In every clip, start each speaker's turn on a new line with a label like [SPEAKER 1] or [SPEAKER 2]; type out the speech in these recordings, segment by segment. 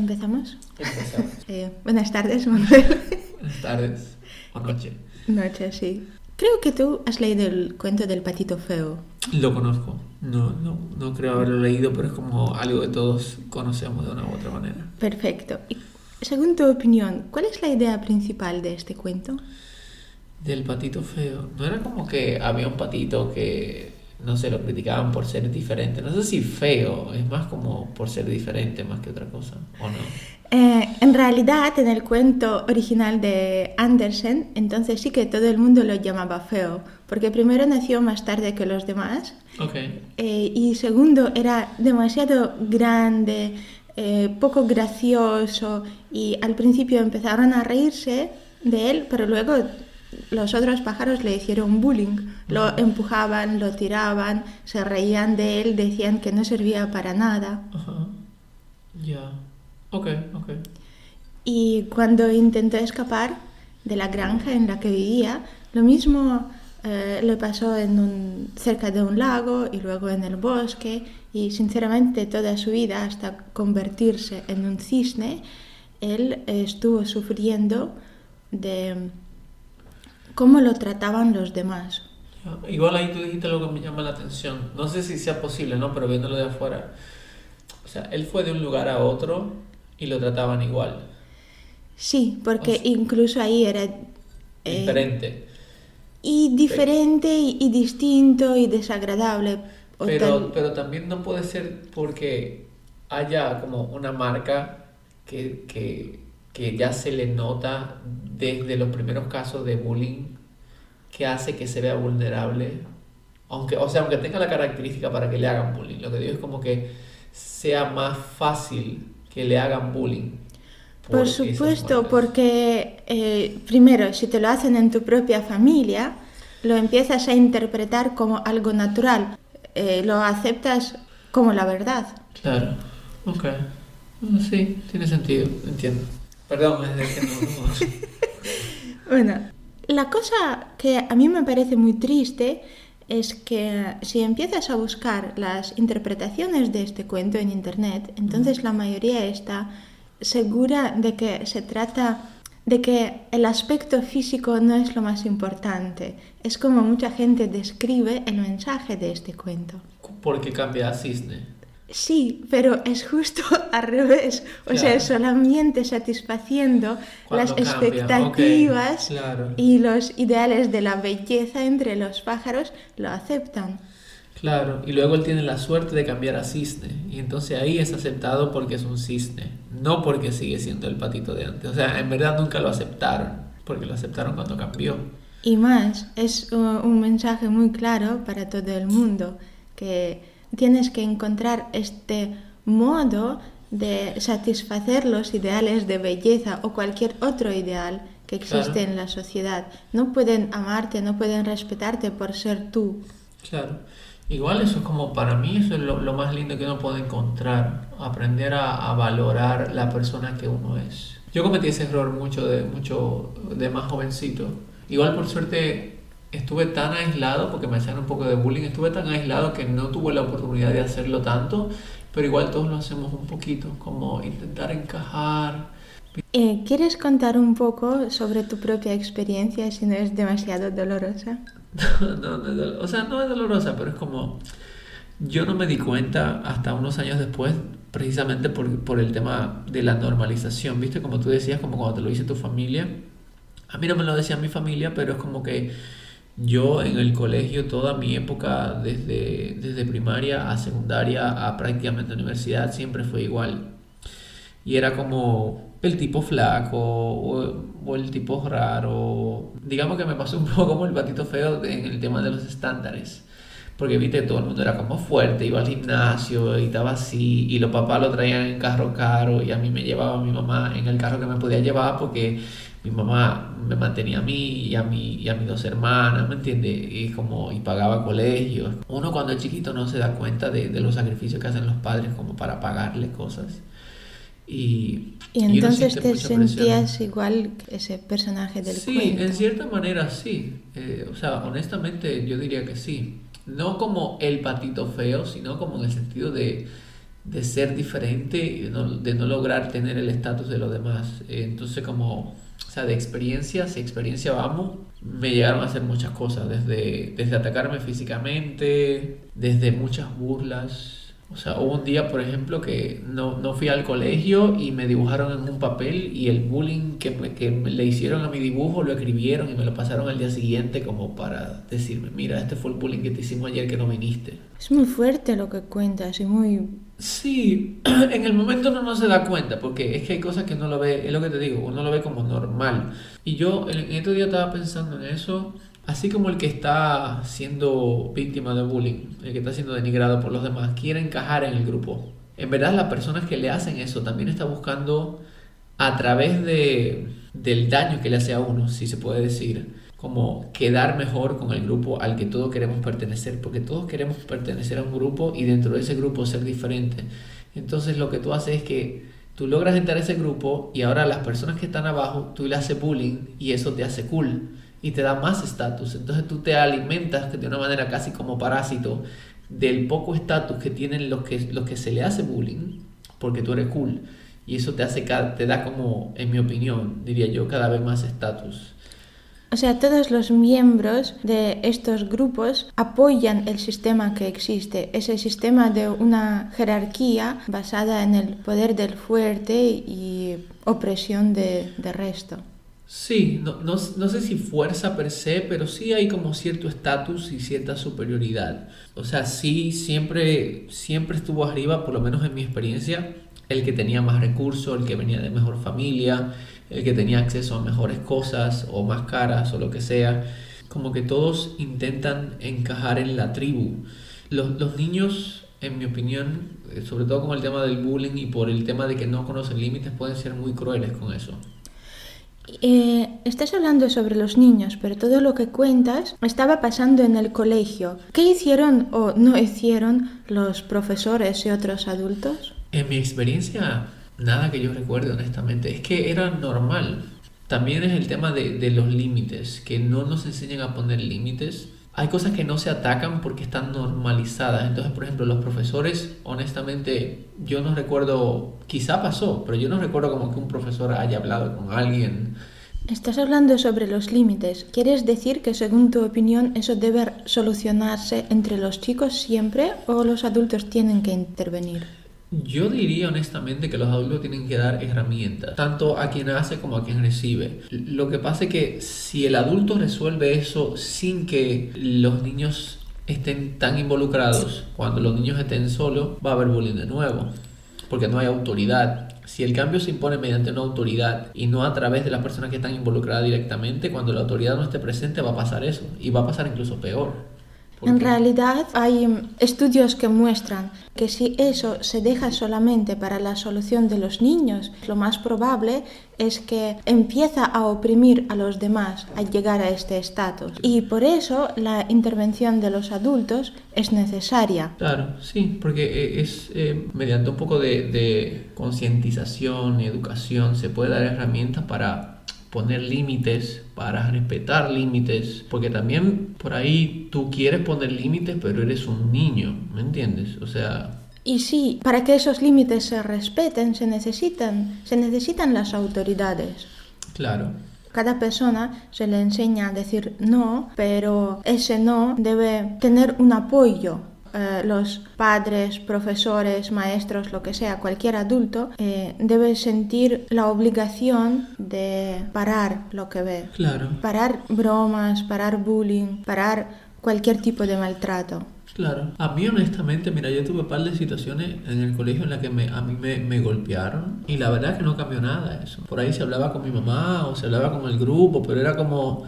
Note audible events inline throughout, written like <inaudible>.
[SPEAKER 1] ¿Empezamos?
[SPEAKER 2] Empezamos. <laughs>
[SPEAKER 1] Eh, buenas tardes, Manuel.
[SPEAKER 2] Buenas tardes o noche.
[SPEAKER 1] Noche, sí. Creo que tú has leído el cuento del patito feo.
[SPEAKER 2] Lo conozco. No, no, no creo haberlo leído, pero es como algo que todos conocemos de una u otra manera.
[SPEAKER 1] Perfecto. Y según tu opinión, ¿cuál es la idea principal de este cuento?
[SPEAKER 2] Del patito feo. No era como que había un patito que, no sé, lo criticaban por ser diferente. No sé si feo, es más como por ser diferente más que otra cosa, ¿o no?
[SPEAKER 1] Eh, en realidad, en el cuento original de Andersen, entonces sí que todo el mundo lo llamaba feo, porque primero nació más tarde que los demás
[SPEAKER 2] Ok.
[SPEAKER 1] eh, y segundo era demasiado grande, eh, poco gracioso y al principio empezaron a reírse de él, pero luego los otros pájaros le hicieron bullying, lo empujaban, lo tiraban, se reían de él, decían que no servía para nada.
[SPEAKER 2] Ajá. Ya. Ok, ok.
[SPEAKER 1] Y cuando intentó escapar de la granja en la que vivía, lo mismo eh, le pasó en un- cerca de un lago y luego en el bosque y sinceramente toda su vida hasta convertirse en un cisne, él estuvo sufriendo de cómo lo trataban los demás.
[SPEAKER 2] Igual ahí tú dijiste algo que me llama la atención. No sé si sea posible, ¿no? Pero viéndolo de afuera. O sea, él fue de un lugar a otro y lo trataban igual.
[SPEAKER 1] Sí, porque
[SPEAKER 2] O sea,
[SPEAKER 1] incluso ahí era... eh,
[SPEAKER 2] Diferente.
[SPEAKER 1] y diferente y, y distinto y desagradable.
[SPEAKER 2] Pero,
[SPEAKER 1] tal-
[SPEAKER 2] pero también no puede ser porque haya como una marca que, que, que ya se le nota desde los primeros casos de bullying que hace que se vea vulnerable. Aunque, o sea, aunque tenga la característica para que le hagan bullying. Lo que digo es como que sea más fácil que le hagan bullying.
[SPEAKER 1] Por supuesto, porque eh, primero, si te lo hacen en tu propia familia, lo empiezas a interpretar como algo natural, eh, lo aceptas como la verdad.
[SPEAKER 2] Claro, ok. Sí, tiene sentido, entiendo. Perdón, es de que no- no- <laughs>
[SPEAKER 1] Bueno, la cosa que a mí me parece muy triste es que si empiezas a buscar las interpretaciones de este cuento en internet, entonces la mayoría está segura de que se trata de que el aspecto físico no es lo más importante. Es como mucha gente describe el mensaje de este cuento.
[SPEAKER 2] Porque cambia a cisne.
[SPEAKER 1] Sí, pero es justo <laughs> al revés. O sea,
[SPEAKER 2] Claro.
[SPEAKER 1] solamente satisfaciendo las
[SPEAKER 2] cambia,
[SPEAKER 1] expectativas
[SPEAKER 2] claro.
[SPEAKER 1] y los ideales de la belleza entre los pájaros lo aceptan.
[SPEAKER 2] Claro, y luego él tiene la suerte de cambiar a cisne. Y entonces ahí es aceptado porque es un cisne, no porque sigue siendo el patito de antes. O sea, en verdad nunca lo aceptaron, porque lo aceptaron cuando cambió.
[SPEAKER 1] Y más, es un mensaje muy claro para todo el mundo, que tienes que encontrar este modo de satisfacer los ideales de belleza o cualquier otro ideal que existe
[SPEAKER 2] Claro.
[SPEAKER 1] en la sociedad. No pueden amarte, no pueden respetarte por ser tú.
[SPEAKER 2] Claro. Igual eso es como, para mí eso es lo, lo más lindo que uno puede encontrar, aprender a, a valorar la persona que uno es. Yo cometí ese error mucho de, mucho de más jovencito. Igual por suerte estuve tan aislado, porque me hacían un poco de bullying, estuve tan aislado que no tuve la oportunidad de hacerlo tanto, pero igual todos lo hacemos un poquito, como intentar encajar.
[SPEAKER 1] Eh, ¿Quieres contar un poco sobre tu propia experiencia si no es demasiado dolorosa? <laughs>
[SPEAKER 2] No, no es dol- o sea, no es dolorosa, pero es como... Yo no me di cuenta hasta unos años después, precisamente por, por el tema de la normalización, ¿viste? Como tú decías, como cuando te lo dice tu familia. A mí no me lo decía mi familia, pero es como que yo en el colegio, toda mi época, desde, desde primaria a secundaria a prácticamente universidad, siempre fue igual. Y era como el tipo flaco o, o el tipo raro. Digamos que me pasó un poco como el patito feo en el tema de los estándares. Porque viste, todo el mundo era como fuerte, iba al gimnasio y estaba así. Y los papás lo traían en carro caro y a mí me llevaba mi mamá en el carro que me podía llevar porque mi mamá me mantenía a mí y a, mi, y a mis dos hermanas, ¿me entiendes? Y, como, y pagaba colegios. Uno cuando es chiquito no se da cuenta de, de los sacrificios que hacen los padres como para pagarle cosas. Y,
[SPEAKER 1] Y entonces te
[SPEAKER 2] mucha presión.
[SPEAKER 1] sentías igual que ese personaje del
[SPEAKER 2] Sí,
[SPEAKER 1] cuento.
[SPEAKER 2] en cierta manera sí. Eh, o sea, honestamente yo diría que sí. No como el patito feo, sino como en el sentido de, de ser diferente de no, lograr tener el estatus de los demás. Entonces como, o sea, de experiencia, si experiencia vamos, me llegaron a hacer muchas cosas, desde, desde atacarme físicamente, desde muchas burlas, o sea, hubo un día, por ejemplo, que no, no, fui al colegio y me dibujaron en un papel y el bullying que, que le hicieron a mi dibujo lo escribieron y me lo pasaron al día siguiente como para decirme, mira, este fue el bullying que te hicimos ayer que no viniste.
[SPEAKER 1] Es muy fuerte lo que cuentas y muy...
[SPEAKER 2] Sí, <clears throat> en el momento uno no se da cuenta porque es que hay cosas que no lo ve, es lo que te digo, uno lo ve como normal. Y yo en este día estaba pensando en eso Así como el que está siendo víctima de bullying, el que está siendo denigrado por los demás, quiere encajar en el grupo. En verdad las personas que le hacen eso también está buscando a través de, del daño que le hace a uno, si se puede decir, como quedar mejor con el grupo al que todos queremos pertenecer, porque todos queremos pertenecer a un grupo y dentro de ese grupo ser diferente. Entonces lo que tú haces es que tú logras entrar a ese grupo y ahora las personas que están abajo, tú le haces bullying y eso te hace cool y te da más estatus. Entonces tú te alimentas de una manera casi como parásito del poco estatus que tienen los que, los que se le hace bullying, porque tú eres cool. Y eso te hace, te da como, en mi opinión, diría yo, cada vez más estatus.
[SPEAKER 1] O sea, todos los miembros de estos grupos apoyan el sistema que existe, ese sistema de una jerarquía basada en el poder del fuerte y opresión del de resto.
[SPEAKER 2] Sí, no, no, no, sé si fuerza per se, pero sí hay como cierto estatus y cierta superioridad. O sea, sí, siempre, siempre estuvo arriba, por lo menos en mi experiencia, el que tenía más recursos, el que venía de mejor familia, el que tenía acceso a mejores cosas o más caras o lo que sea. Como que todos intentan encajar en la tribu. Los, los niños, en mi opinión, eh, sobre todo con el tema del bullying y por el tema de que no conocen límites, pueden ser muy crueles con eso.
[SPEAKER 1] Eh, estás hablando sobre los niños, pero todo lo que cuentas estaba pasando en el colegio. ¿Qué hicieron o no hicieron los profesores y otros adultos?
[SPEAKER 2] En mi experiencia, nada que yo recuerde honestamente. Es que era normal. También es el tema de, de los límites, que no nos enseñan a poner límites hay cosas que no se atacan porque están normalizadas. Entonces, por ejemplo, los profesores, honestamente, yo no recuerdo, quizá pasó, pero yo no recuerdo como que un profesor haya hablado con alguien.
[SPEAKER 1] Estás hablando sobre los límites. ¿Quieres decir que, según tu opinión, eso debe solucionarse entre los chicos siempre o los adultos tienen que intervenir?
[SPEAKER 2] Yo diría honestamente que los adultos tienen que dar herramientas, tanto a quien hace como a quien recibe. Lo que pasa es que si el adulto resuelve eso sin que los niños estén tan involucrados, cuando los niños estén solos, va a haber bullying de nuevo, porque no hay autoridad. Si el cambio se impone mediante una autoridad y no a través de las personas que están involucradas directamente, cuando la autoridad no esté presente va a pasar eso y va a pasar incluso peor.
[SPEAKER 1] En realidad hay estudios que muestran que si eso se deja solamente para la solución de los niños, lo más probable es que empieza a oprimir a los demás al llegar a este estatus. Y por eso la intervención de los adultos es necesaria.
[SPEAKER 2] Claro, sí, porque eh, es eh, mediante un poco de, de concientización y educación se puede dar herramientas para poner límites, para respetar límites, porque también por ahí tú quieres poner límites, pero eres un niño, ¿me entiendes? O sea...
[SPEAKER 1] Y sí, para que esos límites se respeten se necesitan, se necesitan las autoridades.
[SPEAKER 2] Claro.
[SPEAKER 1] Cada persona se le enseña a decir no, pero ese no debe tener un apoyo eh, los padres, profesores, maestros, lo que sea, cualquier adulto, eh, debe sentir la obligación de parar lo que ve.
[SPEAKER 2] Claro.
[SPEAKER 1] Parar bromas, parar bullying, parar cualquier tipo de maltrato.
[SPEAKER 2] Claro. A mí honestamente, mira, yo tuve un par de situaciones en el colegio en las que me, a mí me, me, golpearon y la verdad es que no cambió nada eso. Por ahí se hablaba con mi mamá o se hablaba con el grupo, pero era como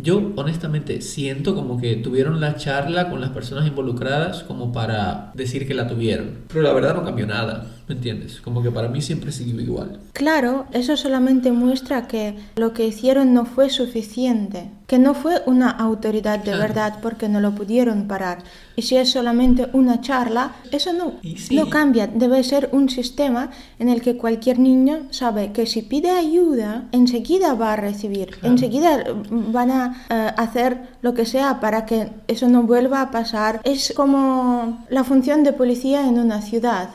[SPEAKER 2] yo honestamente siento como que tuvieron la charla con las personas involucradas como para decir que la tuvieron, pero la verdad no cambió nada. ¿Me entiendes? Como que para mí siempre siguió igual.
[SPEAKER 1] Claro, eso solamente muestra que lo que hicieron no fue suficiente, que no fue una autoridad de verdad porque no lo pudieron parar. Y si es solamente una charla, eso no, no cambia. Debe ser un sistema en el que cualquier niño sabe que si pide ayuda, enseguida va a recibir, enseguida van a eh, hacer lo que sea para que eso no vuelva a pasar. Es como la función de policía en una ciudad.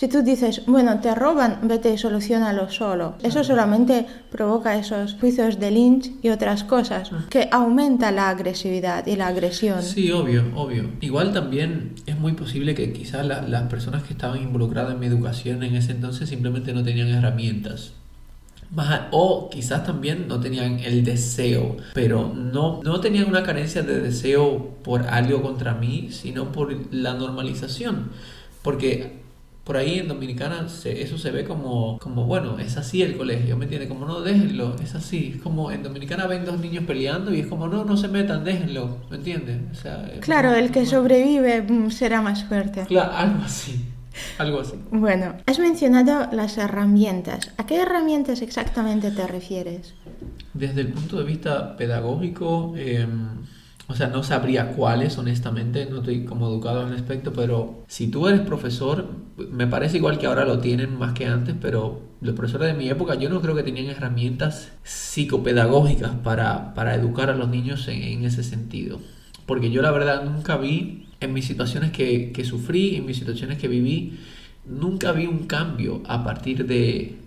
[SPEAKER 1] Si tú dices, bueno, te roban, vete y solucionalo solo. Eso solamente provoca esos juicios de lynch y otras cosas, que aumenta la agresividad y la agresión.
[SPEAKER 2] Sí, obvio, obvio. Igual también es muy posible que quizás las personas que estaban involucradas en mi educación en ese entonces simplemente no tenían herramientas. o quizás también no tenían el deseo, pero no, no tenían una carencia de deseo por algo contra mí, sino por la normalización. Porque por ahí en Dominicana eso se ve como, como, bueno, es así el colegio, ¿me entiendes? Como no, déjenlo, es así. Es como en Dominicana ven dos niños peleando y es como, no, no se metan, déjenlo, ¿me entiendes?
[SPEAKER 1] claro, el que sobrevive mm, será más fuerte.
[SPEAKER 2] Claro, algo así. Algo así.
[SPEAKER 1] Bueno, has mencionado las herramientas. ¿A qué herramientas exactamente te refieres?
[SPEAKER 2] Desde el punto de vista pedagógico, eh, o sea, no sabría cuáles, honestamente, no estoy como educado al respecto, pero si tú eres profesor, me parece igual que ahora lo tienen más que antes, pero los profesores de mi época yo no creo que tenían herramientas psicopedagógicas para, para educar a los niños en, ese sentido. Porque yo la verdad nunca vi, en mis situaciones que, que sufrí, en mis situaciones que viví, nunca vi un cambio a partir de,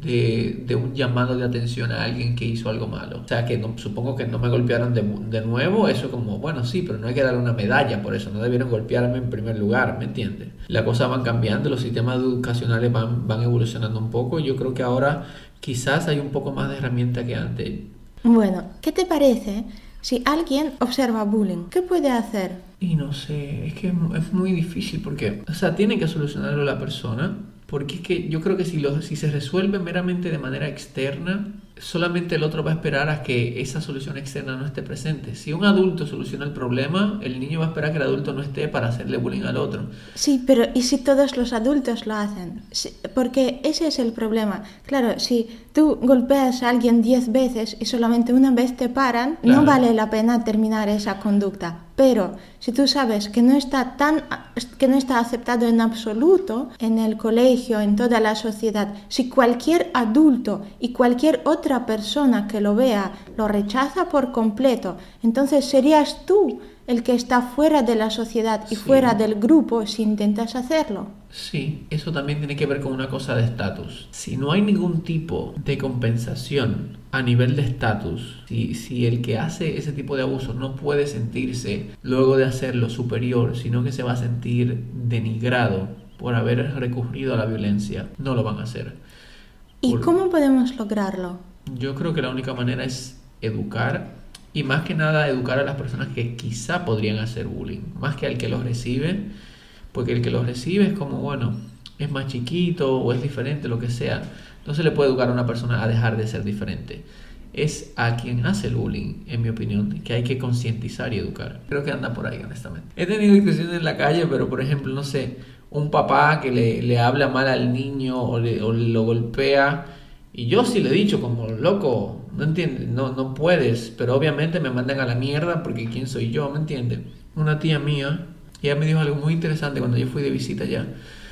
[SPEAKER 2] de, de, un llamado de atención a alguien que hizo algo malo. O sea, que no, supongo que no me golpearon de, de, nuevo, eso como, bueno, sí, pero no hay que darle una medalla por eso, no debieron golpearme en primer lugar, ¿me entiendes? Las cosas van cambiando, los sistemas educacionales van, van evolucionando un poco, yo creo que ahora quizás hay un poco más de herramienta que antes.
[SPEAKER 1] Bueno, ¿qué te parece si alguien observa bullying? ¿Qué puede hacer?
[SPEAKER 2] Y no sé, es que es muy difícil porque, o sea, tiene que solucionarlo la persona porque es que yo creo que si, lo, si se resuelve meramente de manera externa, solamente el otro va a esperar a que esa solución externa no esté presente. Si un adulto soluciona el problema, el niño va a esperar que el adulto no esté para hacerle bullying al otro.
[SPEAKER 1] Sí, pero ¿y si todos los adultos lo hacen? porque ese es el problema. Claro, si tú golpeas a alguien diez veces y solamente una vez te paran, no vale la pena terminar esa conducta. Pero si tú sabes que no está tan que no está aceptado en absoluto en el colegio, en toda la sociedad, si cualquier adulto y cualquier otra persona que lo vea lo rechaza por completo, entonces serías tú el que está fuera de la sociedad y fuera del grupo si intentas hacerlo.
[SPEAKER 2] Sí, eso también tiene que ver con una cosa de estatus. Si no hay ningún tipo de compensación a nivel de estatus, si, si el que hace ese tipo de abuso no puede sentirse luego de hacerlo superior, sino que se va a sentir denigrado por haber recurrido a la violencia, no lo van a hacer.
[SPEAKER 1] ¿Y cómo podemos lograrlo?
[SPEAKER 2] Yo creo que la única manera es educar y más que nada educar a las personas que quizá podrían hacer bullying, más que al que los recibe, porque el que los recibe es como, bueno, es más chiquito o es diferente, lo que sea. No se le puede educar a una persona a dejar de ser diferente. Es a quien hace el bullying, en mi opinión, que hay que concientizar y educar. Creo que anda por ahí, honestamente. He tenido discusiones en la calle, pero por ejemplo, no sé, un papá que le, le habla mal al niño o, le, lo golpea. Y yo sí le he dicho como, loco, no entiendes, no, no puedes, pero obviamente me mandan a la mierda porque quién soy yo, ¿me entiendes? Una tía mía, ella me dijo algo muy interesante cuando yo fui de visita allá.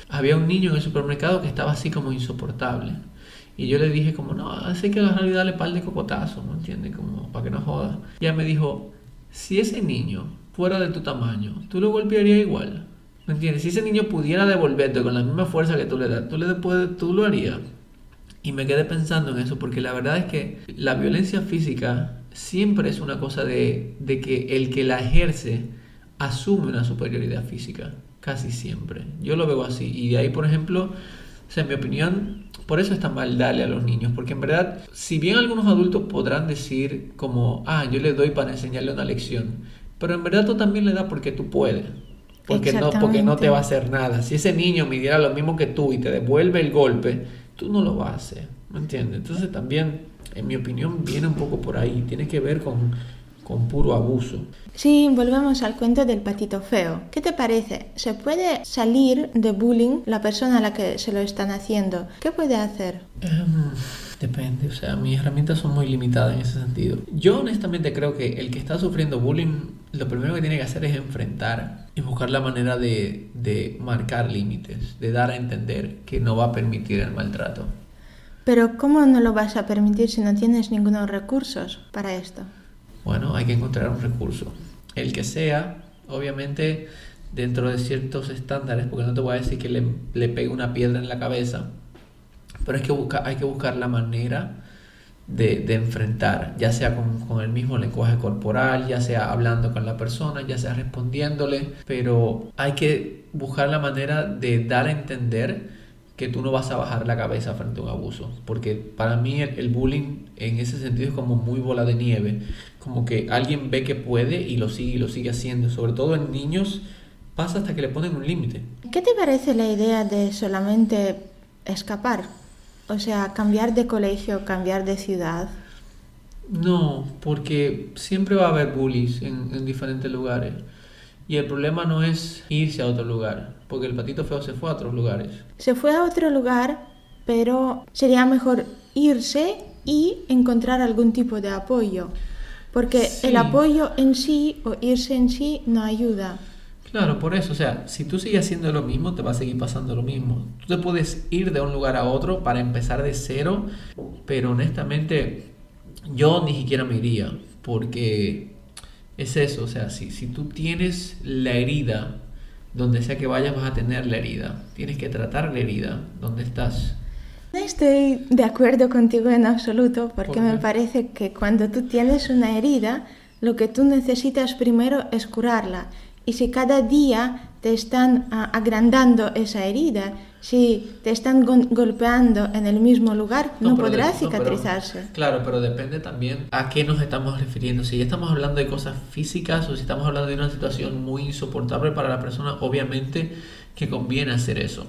[SPEAKER 2] Había un niño en el supermercado que estaba así como insoportable. Y yo le dije como, no, hace que agarrar y darle par de cocotazos, ¿me entiendes? Como para que no joda. Y ella me dijo, si ese niño fuera de tu tamaño, tú lo golpearías igual. ¿Me entiendes? Si ese niño pudiera devolverte con la misma fuerza que tú le das, tú, le puedes, tú lo harías. Y me quedé pensando en eso, porque la verdad es que la violencia física siempre es una cosa de, que el que la ejerce asume una superioridad física, casi siempre. Yo lo veo así. Y de ahí, por ejemplo, o sea, en mi opinión, por eso está mal darle a los niños, porque en verdad, si bien algunos adultos podrán decir como, ah, yo le doy para enseñarle una lección, pero en verdad tú también le das porque tú puedes. Porque no, porque no te va a hacer nada. Si ese niño midiera lo mismo que tú y te devuelve el golpe, tú no lo vas a hacer, ¿me entiendes? Entonces también, en mi opinión, viene un poco por ahí, tiene que ver con, con puro abuso.
[SPEAKER 1] Sí, volvemos al cuento del patito feo. ¿Qué te parece? ¿Se puede salir de bullying la persona a la que se lo están haciendo? ¿Qué puede hacer?
[SPEAKER 2] Em, depende, o sea, mis herramientas son muy limitadas en ese sentido. Yo honestamente creo que el que está sufriendo bullying, lo primero que tiene que hacer es enfrentar y buscar la manera de, de marcar límites, de dar a entender que no va a permitir el maltrato.
[SPEAKER 1] Pero ¿cómo no lo vas a permitir si no tienes ningunos recursos para esto?
[SPEAKER 2] Bueno, hay que encontrar un recurso. El que sea, obviamente dentro de ciertos estándares, porque no te voy a decir que le, pegue una piedra en la cabeza, pero hay que hay que buscar la manera de, enfrentar, ya sea con, el mismo lenguaje corporal, ya sea hablando con la persona, ya sea respondiéndole, pero hay que buscar la manera de dar a entender que tú no vas a bajar la cabeza frente a un abuso, porque para mí el, el bullying en ese sentido es como muy bola de nieve, como que alguien ve que puede y lo sigue y lo sigue haciendo, sobre todo en niños pasa hasta que le ponen un límite.
[SPEAKER 1] ¿Qué te parece la idea de solamente escapar? O sea, cambiar de colegio, cambiar de ciudad.
[SPEAKER 2] No, porque siempre va a haber bullies en, en, diferentes lugares. Y el problema no es irse a otro lugar, porque el patito feo se fue a otros lugares.
[SPEAKER 1] Se fue a otro lugar, pero sería mejor irse y encontrar algún tipo de apoyo. Porque sí. el apoyo en sí o irse en sí no ayuda.
[SPEAKER 2] Claro, por eso, o sea, si tú sigues haciendo lo mismo, te va a seguir pasando lo mismo. Tú te puedes ir de un lugar a otro para empezar de cero, pero honestamente yo ni siquiera me iría, porque es eso, o sea, si, si tú tienes la herida, donde sea que vayas vas a tener la herida, tienes que tratar la herida donde estás.
[SPEAKER 1] No estoy de acuerdo contigo en absoluto, porque ¿Por me parece que cuando tú tienes una herida, lo que tú necesitas primero es curarla. Y si cada día te están uh, agrandando esa herida, si te están go golpeando en el mismo lugar, no, no podrá cicatrizarse.
[SPEAKER 2] No, pero, claro, pero depende también a qué nos estamos refiriendo. Si ya estamos hablando de cosas físicas o si estamos hablando de una situación muy insoportable para la persona, obviamente que conviene hacer eso.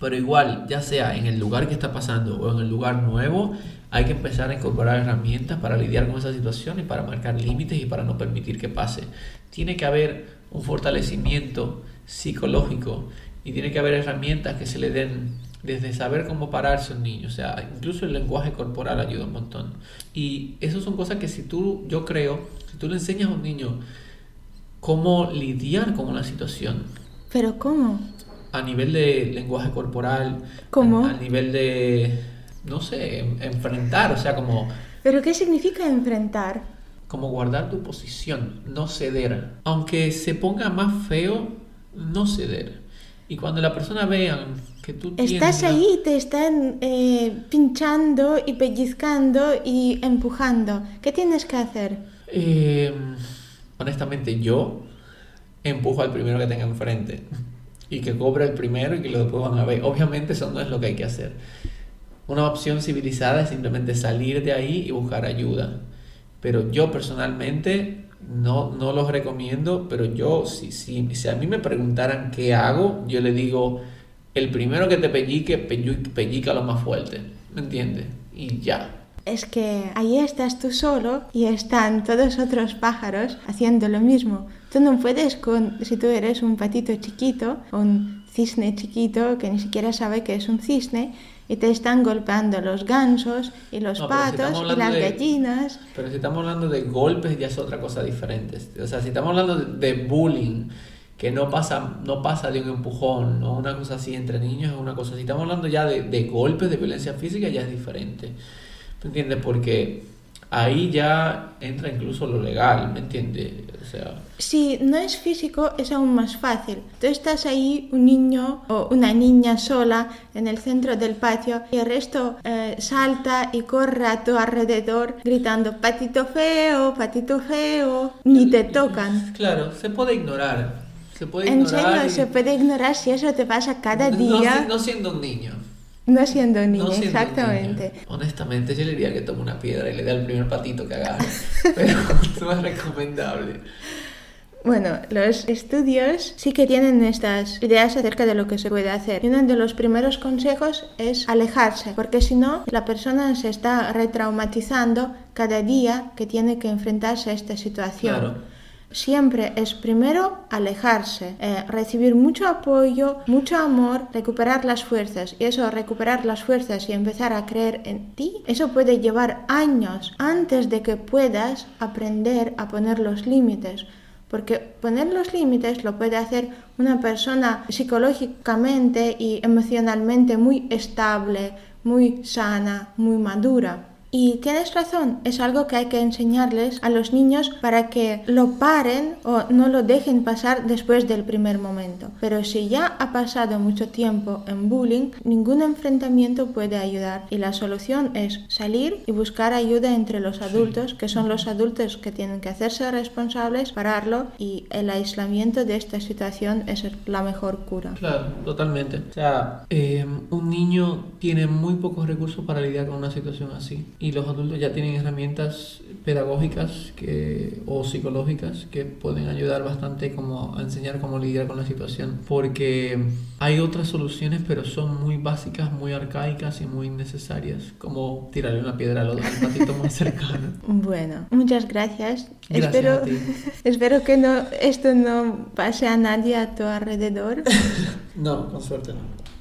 [SPEAKER 2] Pero igual, ya sea en el lugar que está pasando o en el lugar nuevo, hay que empezar a incorporar herramientas para lidiar con esa situación y para marcar límites y para no permitir que pase. Tiene que haber un fortalecimiento psicológico y tiene que haber herramientas que se le den desde saber cómo pararse un niño, o sea, incluso el lenguaje corporal ayuda un montón. Y eso son cosas que si tú, yo creo, si tú le enseñas a un niño cómo lidiar con una situación.
[SPEAKER 1] ¿Pero cómo?
[SPEAKER 2] A nivel de lenguaje corporal.
[SPEAKER 1] ¿Cómo?
[SPEAKER 2] A, a nivel de, no sé, enfrentar, o sea, como...
[SPEAKER 1] ¿Pero qué significa enfrentar?
[SPEAKER 2] como guardar tu posición, no ceder. Aunque se ponga más feo, no ceder. Y cuando la persona vea que tú
[SPEAKER 1] Estás
[SPEAKER 2] tienes...
[SPEAKER 1] ahí, te están eh, pinchando y pellizcando y empujando. ¿Qué tienes que hacer?
[SPEAKER 2] Eh, honestamente, yo empujo al primero que tenga enfrente. Y que cobre el primero y que lo después van a ver. Obviamente eso no es lo que hay que hacer. Una opción civilizada es simplemente salir de ahí y buscar ayuda pero yo personalmente no, no los recomiendo, pero yo, si, si, si a mí me preguntaran qué hago, yo le digo, el primero que te pellique, pellica lo más fuerte, ¿me entiendes? Y ya.
[SPEAKER 1] Es que ahí estás tú solo y están todos otros pájaros haciendo lo mismo. Tú no puedes con, si tú eres un patito chiquito, un cisne chiquito que ni siquiera sabe que es un cisne, y te están golpeando los gansos y los no, patos si y las
[SPEAKER 2] de,
[SPEAKER 1] gallinas.
[SPEAKER 2] Pero si estamos hablando de golpes ya es otra cosa diferente. O sea, si estamos hablando de, de bullying, que no pasa, no pasa de un empujón o una cosa así entre niños, es una cosa. Si estamos hablando ya de, de golpes, de violencia física, ya es diferente. ¿Me entiendes? Porque ahí ya entra incluso lo legal, ¿me entiendes? O sea...
[SPEAKER 1] Si no es físico, es aún más fácil. Tú estás ahí, un niño o una niña sola en el centro del patio y el resto eh, salta y corre a tu alrededor gritando patito feo, patito feo, ni te tocan.
[SPEAKER 2] Claro, se puede ignorar. Se puede
[SPEAKER 1] en
[SPEAKER 2] ignorar
[SPEAKER 1] serio,
[SPEAKER 2] y...
[SPEAKER 1] se puede ignorar si eso te pasa cada día.
[SPEAKER 2] No, no siendo un niño.
[SPEAKER 1] No siendo
[SPEAKER 2] no siendo
[SPEAKER 1] exactamente.
[SPEAKER 2] Honestamente, yo le diría que tome una piedra y le dé el primer patito que agarre. <laughs> Pero <laughs> no es recomendable.
[SPEAKER 1] Bueno, los estudios sí que tienen estas ideas acerca de lo que se puede hacer. Y uno de los primeros consejos es alejarse, porque si no, la persona se está retraumatizando cada día que tiene que enfrentarse a esta situación.
[SPEAKER 2] Claro.
[SPEAKER 1] Siempre es primero alejarse, eh, recibir mucho apoyo, mucho amor, recuperar las fuerzas. Y eso, recuperar las fuerzas y empezar a creer en ti, eso puede llevar años antes de que puedas aprender a poner los límites. Porque poner los límites lo puede hacer una persona psicológicamente y emocionalmente muy estable, muy sana, muy madura. Y tienes razón, es algo que hay que enseñarles a los niños para que lo paren o no lo dejen pasar después del primer momento. Pero si ya ha pasado mucho tiempo en bullying, ningún enfrentamiento puede ayudar y la solución es salir y buscar ayuda entre los adultos, que son los adultos que tienen que hacerse responsables, pararlo y el aislamiento de esta situación es la mejor cura.
[SPEAKER 2] Claro, totalmente. O sea, eh, un niño tiene muy pocos recursos para lidiar con una situación así y los adultos ya tienen herramientas pedagógicas que, o psicológicas que pueden ayudar bastante como a enseñar cómo lidiar con la situación porque hay otras soluciones pero son muy básicas, muy arcaicas y muy necesarias como tirarle una piedra al patito más cercano. <laughs>
[SPEAKER 1] Bueno, muchas gracias.
[SPEAKER 2] Gracias
[SPEAKER 1] espero,
[SPEAKER 2] a ti. <laughs>
[SPEAKER 1] espero que no, esto no pase a nadie a tu alrededor. <laughs>
[SPEAKER 2] No, con suerte no.